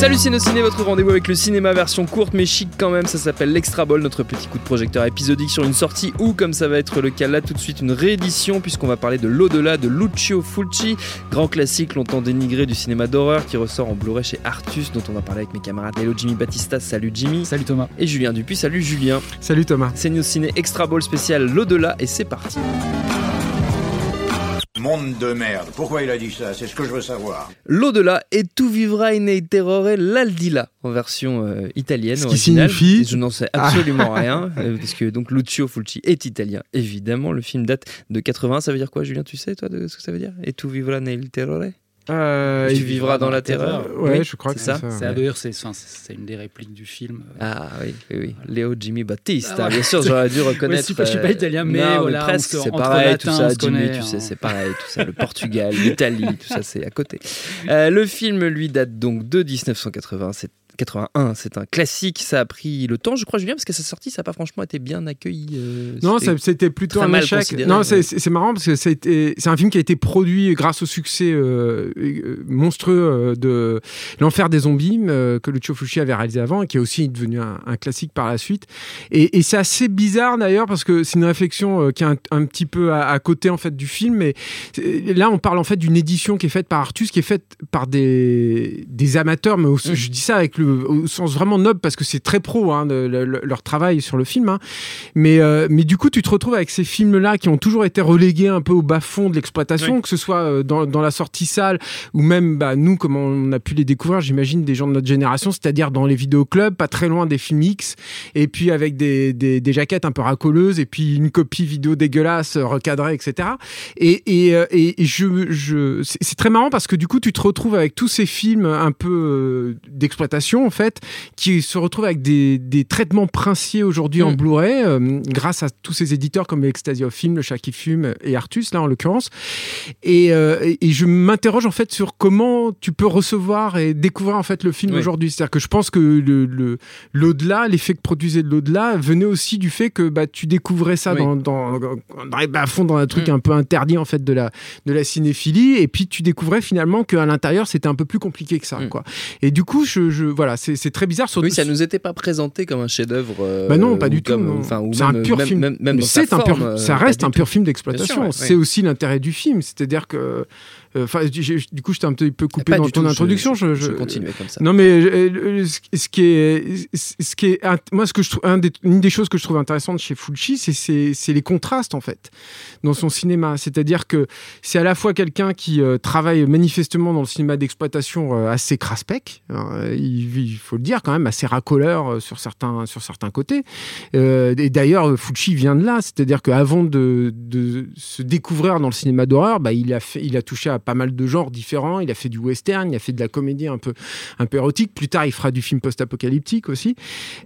Salut Ciné, votre rendez-vous avec le cinéma version courte mais chic quand même, ça s'appelle l'Extra Ball, notre petit coup de projecteur épisodique sur une sortie ou comme ça va être le cas là tout de suite une réédition puisqu'on va parler de l'au-delà de Lucio Fulci, grand classique longtemps dénigré du cinéma d'horreur qui ressort en Blu-ray chez Artus dont on va parler avec mes camarades. Hello Jimmy Batista, salut Jimmy. Salut Thomas. Et Julien Dupuis, salut Julien. Salut Thomas. C'est Ciné Extra Ball spécial l'au-delà et c'est parti. Monde de merde. Pourquoi il a dit ça? C'est ce que je veux savoir. L'au-delà et tout vivra in terrore l'aldila en version euh, italienne Ce qui signifie- Et Je n'en sais absolument rien euh, parce que donc Lucio Fulci est italien évidemment. Le film date de 80. Ça veut dire quoi, Julien? Tu sais toi de ce que ça veut dire? Et tout vivra nel terrore? Euh, Tu il- vivras dans la terreur. Ouais, Oui, je crois que ça. c'est ça. C'est à dire, c'est enfin, c'est une des répliques du film. Ah oui, oui, oui. Léo Jimmy Battista. Ah ouais. Bien sûr, j'aurais dû reconnaître. je suis pas- je suis pas euh, italien, mais non, voilà, presque. on se- C'est entre pareil, tout ça. Jimmy, connaît, tu sais, hein. c'est pareil, tout ça. Le Portugal, l'Italie, tout ça, c'est à côté. Euh, le film, lui, date donc de 1980. C'est 81, c'est un classique. Ça a pris le temps, je crois, Julien, parce que sa sortie, ça n'a pas franchement été bien accueilli. euh, Non, c'était- plutôt un échec. Non, ouais. c'est marrant parce que c'est un film qui a été produit grâce au succès euh, euh, monstrueux de L'Enfer des zombies que Lucio Fulci avait réalisé avant et qui est aussi devenu un, un classique par la suite. Et, et c'est assez bizarre d'ailleurs parce que c'est une réflexion qui est un, un petit peu à, à côté en fait du film. Mais là, on parle en fait d'une édition qui est faite par Artus, qui est faite par des, des amateurs, mais Mm. je dis ça avec le au sens vraiment noble parce que c'est très pro hein, de- le- le- leur travail sur le film. hein. Mais, euh, mais du coup, tu te retrouves avec ces films-là qui ont toujours été relégués un peu au bas-fond de l'exploitation, que ce soit euh, dans, dans la sortie salle ou même bah, nous, comme on a pu les découvrir, j'imagine, des gens de notre génération, c'est-à-dire dans les vidéoclubs, pas très loin des films X, et puis avec des, des, des jaquettes un peu racoleuses, et puis une copie vidéo dégueulasse, euh, recadrée, etc. Et, et, euh, et, et je, je, c'est très marrant parce que du coup, tu te retrouves avec tous ces films un peu euh, en fait, qui se retrouvent avec des, des traitements princiers aujourd'hui en Mm. Blu-ray, euh, grâce à tous ces éditeurs comme Ecstasy of Film, Le Chat qui fume et Artus, là en l'occurrence. Et, euh, et- je m'interroge en fait sur comment tu peux recevoir et découvrir en fait le film Oui. aujourd'hui. C'est-à-dire que je pense que le, le- l'au-delà, l'effet que produisait de l'au-delà venait aussi du fait que bah, tu découvrais ça Oui. dans, dans, dans- à fond dans un truc Mm. un peu interdit en fait de la, de la cinéphilie. Et puis tu découvrais finalement qu'à l'intérieur c'était un peu plus compliqué que ça. Mm. Quoi. Et du coup, je, je- voilà, c'est, très bizarre. Surtout, Oui, ça nous était pas présenté comme un chef-d'œuvre. euh, bah non, pas du tout. c'est un pur même- film. Même, un pur, euh, ça pas reste un pur film d'exploitation. c'est ouais. aussi l'intérêt du film, c'est-à-dire que, enfin, du coup, j'étais un petit peu coupé Pas dans ton tout, introduction. Je, je- je je- continuais comme ça. non mais euh, ce qui est, ce qui est, moi ce que je trouve, un des- une des choses que je trouve intéressante chez Fulci, c'est c'est c'est les contrastes en fait dans son cinéma. C'est-à-dire que c'est à la fois quelqu'un qui euh, travaille manifestement dans le cinéma d'exploitation euh, assez craspec, euh, il, il faut le dire quand même assez racoleur euh, sur certains sur certains côtés. Et d'ailleurs Fulci vient de là, c'est-à-dire qu'avant de, de se découvrir dans le cinéma d'horreur, bah, il a fait, il a touché à pas mal de genres différents. Il a fait du western, il a fait de la comédie un peu un peu érotique. Plus tard, il fera du film post-apocalyptique aussi.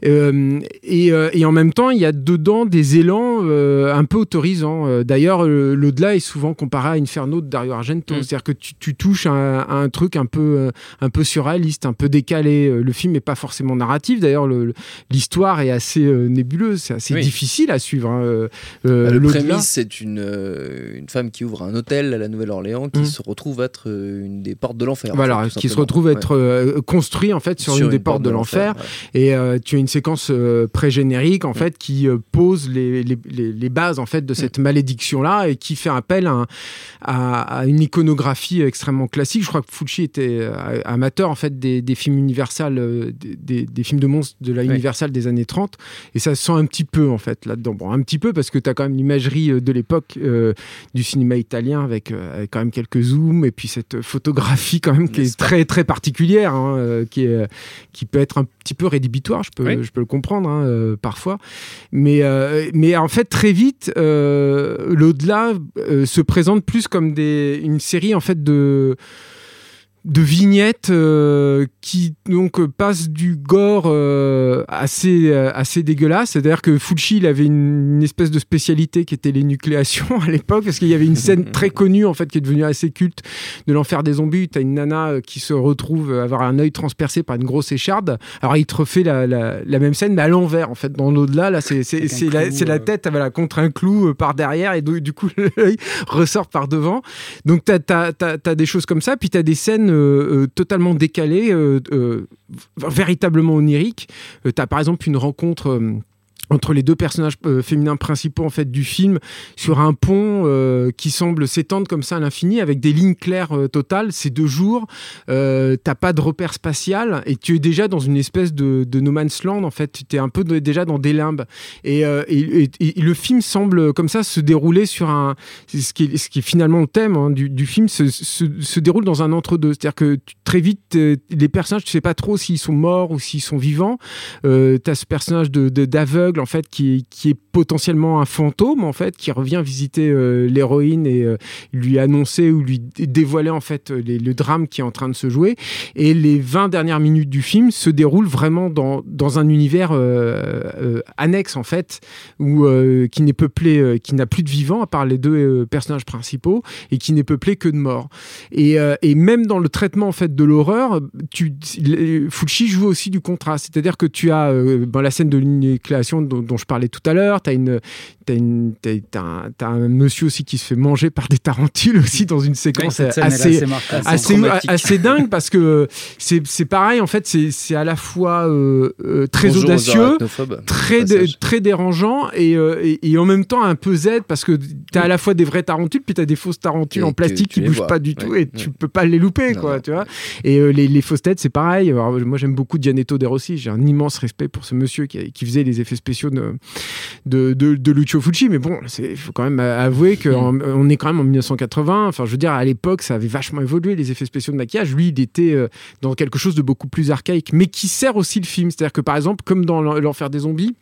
Euh, et, euh, et en même temps, il y a dedans des élans euh, un peu autorisants. D'ailleurs, l'au-delà est souvent comparé à Inferno de Dario Argento. Mm. C'est-à-dire que tu, tu touches à, un- à un truc un peu, un peu surréaliste, un peu décalé. Le film n'est pas forcément narratif. D'ailleurs, le- le- l'histoire est assez euh, nébuleuse. C'est assez Oui. difficile à suivre. hein. Euh, Bah, le prémisse, c'est une, euh, une femme qui ouvre un hôtel à la Nouvelle-Orléans qui Mm. se retrouve être euh, une des portes de l'enfer. en Voilà, fait, qui se retrouve être euh, construit en fait sur, une des portes de l'enfer. Et euh, tu as une séquence euh, pré-générique en fait qui euh, pose les, les, les- les bases en fait de cette malédiction là et qui fait appel à, un- à, à une iconographie extrêmement classique. Je crois que Fulci était amateur en fait des, des films Universal, des, des- films de monstres de la. Universal des années 30 et ça se sent un petit peu en fait là-dedans. Bon, un petit peu parce que tu as quand même l'imagerie de l'époque du cinéma italien avec, avec quand même quelques et puis cette photographie quand même qui est très très particulière, hein, euh, qui, est, qui peut être un petit peu rédhibitoire, je peux, je peux le comprendre hein, euh, parfois. Mais, mais en fait, très vite, l'au-delà se présente plus comme des, une série en fait de de vignettes euh, qui donc passent du gore euh, assez euh, assez dégueulasse. C'est-à-dire que Fulci il avait une, espèce de spécialité qui était l'énucléation à l'époque parce qu'il y avait une scène très connue en fait qui est devenue assez culte de l'enfer des zombies. T'as une nana qui se retrouve avoir un œil transpercé par une grosse écharde. Alors il te refait la, la, même scène mais à l'envers en fait dans l'au-delà là c'est c'est la, la, tête voilà, contre un clou par derrière et du coup l'œil ressort par devant. Donc t'as as, as, des choses comme ça puis t'as des scènes euh, euh, totalement décalé, euh, véritablement onirique. tu as par exemple une rencontre entre les deux personnages euh, féminins principaux en fait du film sur un pont euh, qui semble s'étendre comme ça à l'infini avec des lignes claires euh, totales. C'est deux jours t'as pas de repère spatial et tu es déjà dans une espèce de, no man's land en fait. Tu es un peu déjà dans des limbes. Et, le film semble comme ça se dérouler sur un ce qui est, finalement le thème hein, du, film se, se, déroule dans un entre-deux. C'est à dire que très vite les personnages tu sais pas trop s'ils sont morts ou s'ils sont vivants. T'as ce personnage de d'aveugle en fait qui, qui, est potentiellement un fantôme en fait qui revient visiter euh, l'héroïne et euh, lui annoncer ou lui dévoiler en fait le drame qui est en train de se jouer. Et les 20 dernières minutes du film se déroulent vraiment dans, dans un univers euh, annexe en fait où qui n'est peuplé qui n'a plus de vivants à part les deux personnages principaux et qui n'est peuplé que de morts et, et même dans le traitement en fait de l'horreur tu Fulci joue aussi du contraste. C'est-à-dire que tu as la scène de l'inécléation dont, je parlais tout à l'heure. Tu as, une, un, un, monsieur aussi qui se fait manger par des tarentules aussi dans une séquence assez, assez, assez, assez, dingue parce que c'est pareil, en fait, c'est à la fois euh, euh, très audacieux, très, très dérangeant euh, et, et, en même temps un peu Z parce que tu as à la fois des vraies tarentules puis tu as des fausses tarentules en plastique qui bougent pas du tout et tu peux pas les louper, quoi, tu vois. Et les, les, fausses têtes, c'est pareil. moi, j'aime beaucoup Gianetto De Rossi. J'ai un immense respect pour ce monsieur qui, qui faisait les effets spéciaux de, de, Lucio Fucci. Mais bon, il faut quand même avouer qu'on mm. on est quand même en 1980. Enfin, je veux dire, à l'époque, ça avait vachement évolué, les effets spéciaux de maquillage. Lui, il était euh, dans quelque chose de beaucoup plus archaïque, mais qui sert aussi le film. C'est-à-dire que, par exemple, comme dans L'Enfer des zombies,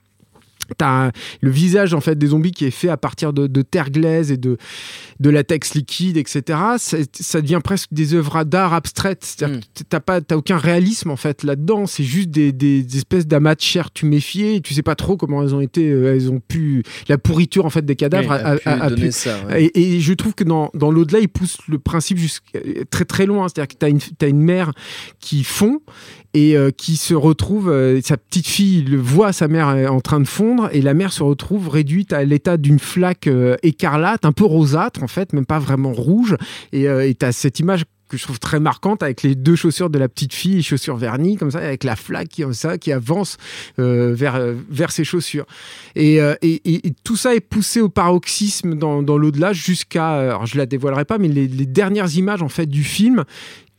T'as le visage en fait des zombies qui est fait à partir de, terre glaise et de, de latex liquide, etc. Ça devient presque des œuvres d'art abstraites. C'est-à-dire mm. t'as pas, aucun réalisme en fait là-dedans. C'est juste des, des, espèces d'amas de chair tuméfiées. Et tu sais pas trop comment elles ont été, euh, elles ont pu la pourriture en fait des cadavres a, pu, ça, et, je trouve que dans, dans l'au-delà, il pousse le principe jusqu'à très très loin. C'est-à-dire que t'as une, une mère qui fond et euh, qui se retrouve, euh, sa petite fille le voit sa mère en train de fondre et la mère se retrouve réduite à l'état d'une flaque euh, écarlate, un peu rosâtre en fait, même pas vraiment rouge. Et tu as cette image que je trouve très marquante avec les deux chaussures de la petite fille, les chaussures vernies comme ça, avec la flaque qui, ça, qui avance vers, vers ses chaussures. Et, tout ça est poussé au paroxysme dans, dans l'au-delà jusqu'à, alors je la dévoilerai pas, mais les, les, dernières images en fait du film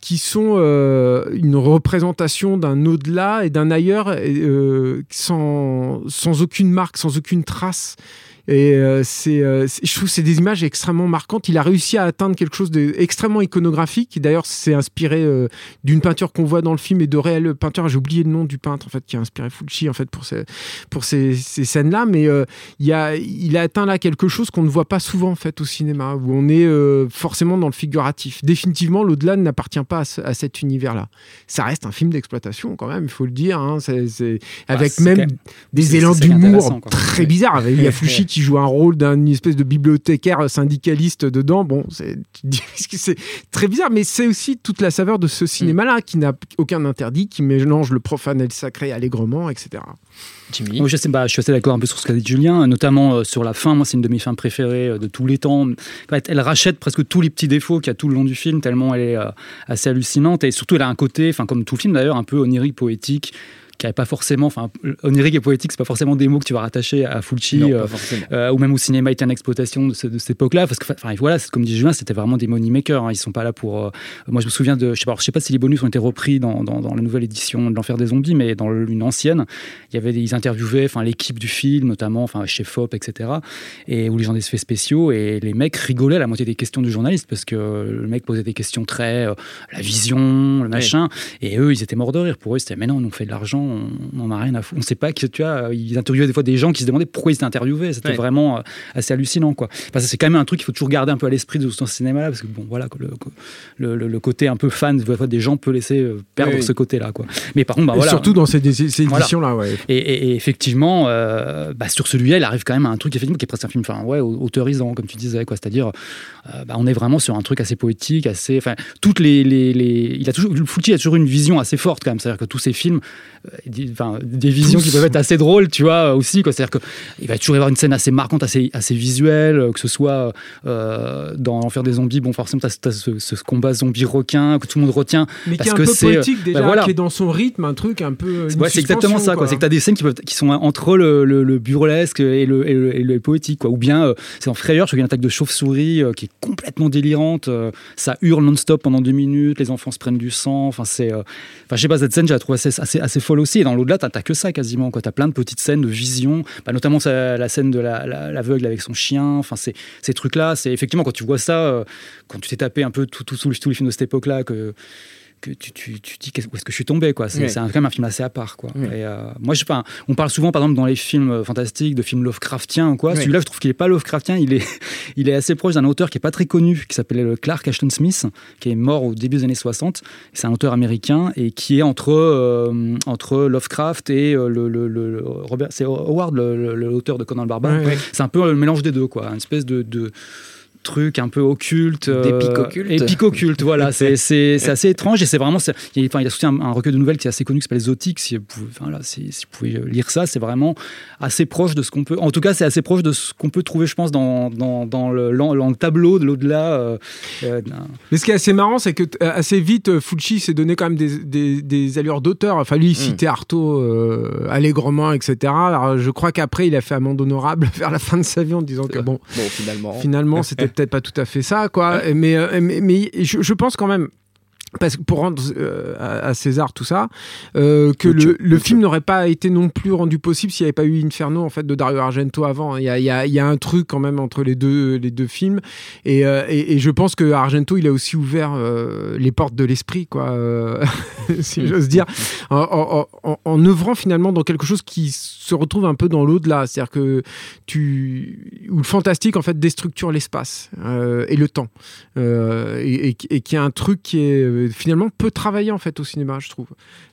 qui sont euh, une représentation d'un au-delà et d'un ailleurs euh, sans, sans aucune marque, sans aucune trace. Et euh, c'est, euh, je trouve que c'est des images extrêmement marquantes. Il a réussi à atteindre quelque chose d'extrêmement iconographique. D'ailleurs, c'est inspiré euh, d'une peinture qu'on voit dans le film et de réelles peintures. J'ai oublié le nom du peintre en fait qui a inspiré Fulci en fait pour ces, pour ces, ces scènes-là. Mais il, a, il a atteint là quelque chose qu'on ne voit pas souvent en fait au cinéma, où on est forcément dans le figuratif. Définitivement, l'au-delà n'appartient pas à, cet univers-là. Ça reste un film d'exploitation quand même, il faut le dire. Hein. Bah, avec même des élans d'humour très bizarres. Il y a Fulci qui joue un rôle d'un espèce de bibliothécaire syndicaliste dedans. Bon, c'est très bizarre, mais c'est aussi toute la saveur de ce cinéma-là qui n'a aucun interdit, qui mélange le profane et le sacré allègrement, etc. Jimmy. je, sais, bah, je suis assez d'accord un peu sur ce qu'a dit Julien, notamment euh, sur la fin. Moi, c'est une demi-fin préférée euh, de tous les temps. elle rachète presque tous les petits défauts qu'il y a tout le long du film, tellement elle est euh, assez hallucinante. Et surtout, elle a un côté, enfin comme tout le film d'ailleurs, un peu onirique, poétique qui pas forcément, enfin, onirique et poétique, c'est pas forcément des mots que tu vas rattacher à Fulci Non, euh, euh, ou même au cinéma italien exploitation de, ce- de cette époque-là, parce que, enfin, voilà, comme dit Julien, c'était vraiment des money makers. hein. ils sont pas là pour. euh, moi, je me souviens de, je sais pas, je sais pas si les bonus ont été repris dans, dans, dans la nouvelle édition de l'Enfer des zombies, mais dans une ancienne, il y avait des, ils interviewaient, enfin, l'équipe du film, notamment, enfin, chez Fop, etc. Et ou les gens des effets spéciaux, et les mecs rigolaient à la moitié des questions du journaliste parce que le mec posait des questions très euh, la vision, le machin, et eux, ils étaient morts de rire. Pour eux, c'était mais non, on fait de l'argent, on n'en a rien à foutre. On sait pas que tu vois, ils interviewaient des fois des gens qui se demandaient pourquoi ils étaient interviewés. C'était Ouais. vraiment euh, assez hallucinant, quoi. Enfin, c'est quand même un truc qu'il faut toujours garder un peu à l'esprit de ce cinéma-là, parce que bon, voilà, quoi, le, le, côté un peu fan des fois, des gens peut laisser euh, perdre Oui, ce côté-là, quoi. Mais par contre, bah Et voilà. surtout dans ces, ces- ces Voilà. éditions-là, ouais. Et, et- et effectivement, euh, bah, sur celui-là, il arrive quand même à un truc effectivement qui est presque un film, enfin ouais, au- autorisant, comme tu disais, quoi. C'est-à-dire, euh, bah, on est vraiment sur un truc assez poétique, assez, enfin, toutes les, les, les- il a toujours, Fulci a toujours une vision assez forte quand même. C'est-à-dire que tous ses films, euh, des- enfin, des visions qui peuvent être assez drôles, tu vois, aussi. C'est-à-dire que il va toujours y avoir une scène assez marquante, assez, assez visuelle, euh, que ce soit euh, dans L'Enfer des zombies, bon, forcément, t'as, t'as ce, ce combat zombie requin que tout le monde retient. Mais qui Parce est un que peu euh, poétique déjà, bah voilà. qui est dans son rythme, un truc un peu. Ouais, c'est exactement ça, quoi. C'est que tu as des scènes qui, peuvent, qui sont entre le, le- le burlesque et le, et le- et le poétique, quoi. Ou bien, euh, c'est en Frayeur, je crois qu'il y a une attaque de chauve-souris euh, qui est complètement délirante. ça hurle non-stop pendant deux minutes, les enfants se prennent du sang. Enfin, c'est. Enfin, je sais pas, cette scène, je la trouve assez, assez, assez folle aussi. Et dans l'au-delà, t'as que ça quasiment, quoi. T'as plein de petites scènes de vision, bah, notamment ça- la scène de la- la- l'aveugle avec son chien. Enfin, c'est- ces trucs-là, c'est effectivement quand tu vois ça, euh, quand tu t'es tapé un peu tout- tout- les films de cette époque-là, que que tu, tu, tu dis où est-ce que je suis tombé quoi. C'est un- quand même un film assez à part quoi. Ouais. et, euh, moi je sais pas on parle souvent par exemple dans les films euh, fantastiques de films Lovecraftiens ou quoi. Celui-là je trouve qu'il est pas Lovecraftien. Il est il est assez proche d'un auteur qui est pas très connu qui s'appelait euh, Clark Ashton Smith qui est mort au début des années 60 c'est un auteur américain et qui est entre euh, entre Lovecraft et euh, le, le- Robert c'est Howard l'auteur de Conan le Barbare. C'est un peu le mélange des deux quoi. Une espèce de, de truc un peu occulte euh, D'épique occulte. épique occulte voilà c'est c'est c'est assez étrange et c'est vraiment c'est- il, enfin, il a sorti un, un recueil de nouvelles qui est assez connu qui s'appelle Zotic si vous pouvez, enfin, là, si, si vous pouvez lire ça c'est vraiment assez proche de ce qu'on peut en tout cas c'est assez proche de ce qu'on peut trouver je pense dans, dans, dans le, dans le tableau de l'au-delà euh, euh, Mais ce qui est assez marrant, c'est que assez vite, Fulci s'est donné quand même des, des, des allures d'auteur. Enfin, lui, il citait Artaud euh, allègrement, etc. Alors, je crois qu'après, il a fait amende honorable vers la fin de sa vie en disant que bon, Bon, finalement. finalement, c'était peut-être pas tout à fait ça, quoi. Mais, euh, mais, mais je, je pense quand même. Parce que pour rendre euh, à à César tout ça, euh, que le, le film n'aurait pas été non plus rendu possible s'il n'y avait pas eu Inferno en fait de Dario Argento avant. Il y a, il y a- il y a un truc quand même entre les deux, les deux films, et, euh, et, et je pense que Argento il a aussi ouvert les portes de l'esprit, quoi, si j'ose dire, en, en, en, en œuvrant finalement dans quelque chose qui se retrouve un peu dans l'au-delà, c'est-à-dire que tu où le fantastique en fait déstructure l'espace et le temps et, et- et qui est un truc qui est euh, finalement peu travaillé en fait au cinéma je trouve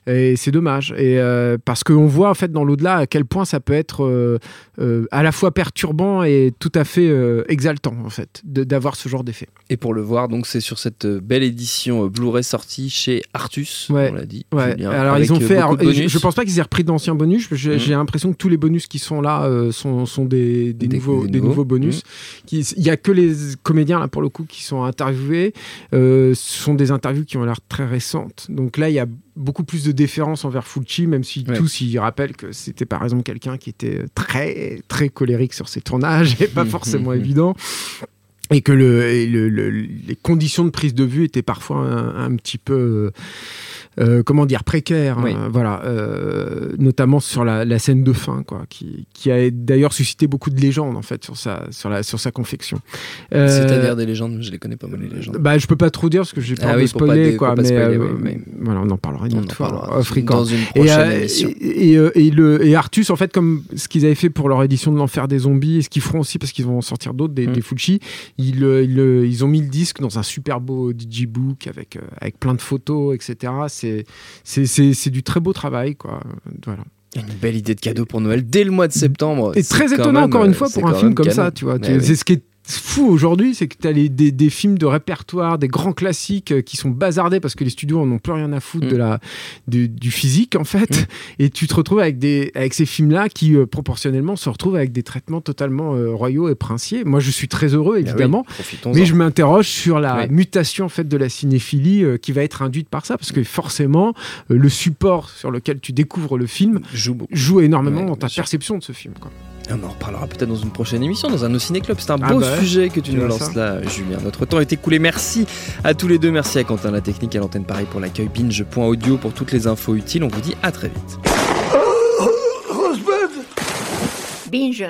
et c'est dommage et euh, parce qu'on voit en fait dans l'au-delà à quel point ça peut être euh, euh, à la fois perturbant et tout à fait euh, exaltant en fait d'avoir ce genre d'effet Et pour le voir, donc c'est sur cette belle édition Blu-ray sortie chez Artus, Ouais. on l'a dit. Ouais. Julien, Alors ils ont fait. alors, je, bonus. je pense pas qu'ils aient repris d'anciens bonus. J'ai Mhm. j'ai l'impression que tous les bonus qui sont là sont, sont des, des Des- nouveaux, des des nouveaux. nouveaux bonus. Qui- Il y a que les comédiens là pour le coup qui sont interviewés. Ce sont des interviews qui ont l'air très récentes. Donc là il y a beaucoup plus de déférence envers Fulci, même si Ouais. tous ils rappellent que c'était par exemple quelqu'un qui était très très colérique sur ses tournages et pas forcément évident. Et que le, et le- le- les conditions de prise de vue étaient parfois un, un petit peu, euh, euh, comment dire, précaires. Oui. hein, voilà, euh, notamment sur la, la scène de fin, quoi, qui, qui a d'ailleurs suscité beaucoup de légendes en fait sur sa, sur la, sur sa confection. Euh, C'est-à-dire des légendes, je les connais pas moi les légendes. bah, je peux pas trop dire parce que j'ai Ah de oui, pour pas spoiler, quoi, pas mais, spoiler, euh, oui, oui. voilà, on en parlera une On en autre fois. parlera off dans une Et, prochaine euh, émission. et, et, euh, et le, et Artus, en fait, comme ce qu'ils avaient fait pour leur édition de l'Enfer des Zombies, et ce qu'ils feront aussi parce qu'ils vont en sortir d'autres, des, Mm. des Fulci, ils, euh, ils, euh, ils ont mis le disque dans un super beau digibook avec, euh, avec plein de photos, etc. C'est, du très beau travail, quoi. Voilà. Une belle idée de cadeau pour Noël dès le mois de septembre. Et C'est très étonnant, même, encore une fois, pour un film comme ça, tu vois. Oui. C'est ce qui est fou aujourd'hui, c'est que tu as les, des, des, films de répertoire, des grands classiques euh, qui sont bazardés parce que les studios en ont plus rien à foutre de mm. la, du, du, physique, en fait. Mm. Et tu te retrouves avec, des, avec ces films-là qui, euh, proportionnellement, se retrouvent avec des traitements totalement euh, royaux et princiers. Moi, je suis très heureux, bah évidemment. mais je m'interroge sur la mutation, en fait, de la cinéphilie qui va être induite par ça parce que forcément, le support sur lequel tu découvres le film joue, joue énormément dans ta perception de ce film. Quoi. On en reparlera peut-être dans une prochaine émission, dans un No Club. C'est un ah beau bah sujet que tu nous lances là, Julien. Notre temps est écoulé. Merci à tous les deux. Merci à Quentin La Technique, à l'antenne Paris pour l'accueil, binge.audio pour toutes les infos utiles. On vous dit à très vite. Binge.